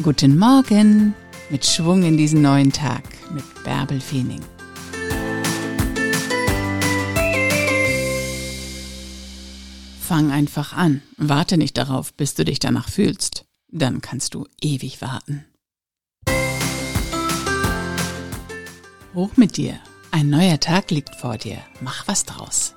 Guten Morgen mit Schwung in diesen neuen Tag mit Bärbel Feening. Fang einfach an. Warte nicht darauf, bis du dich danach fühlst. Dann kannst du ewig warten. Hoch mit dir. Ein neuer Tag liegt vor dir. Mach was draus.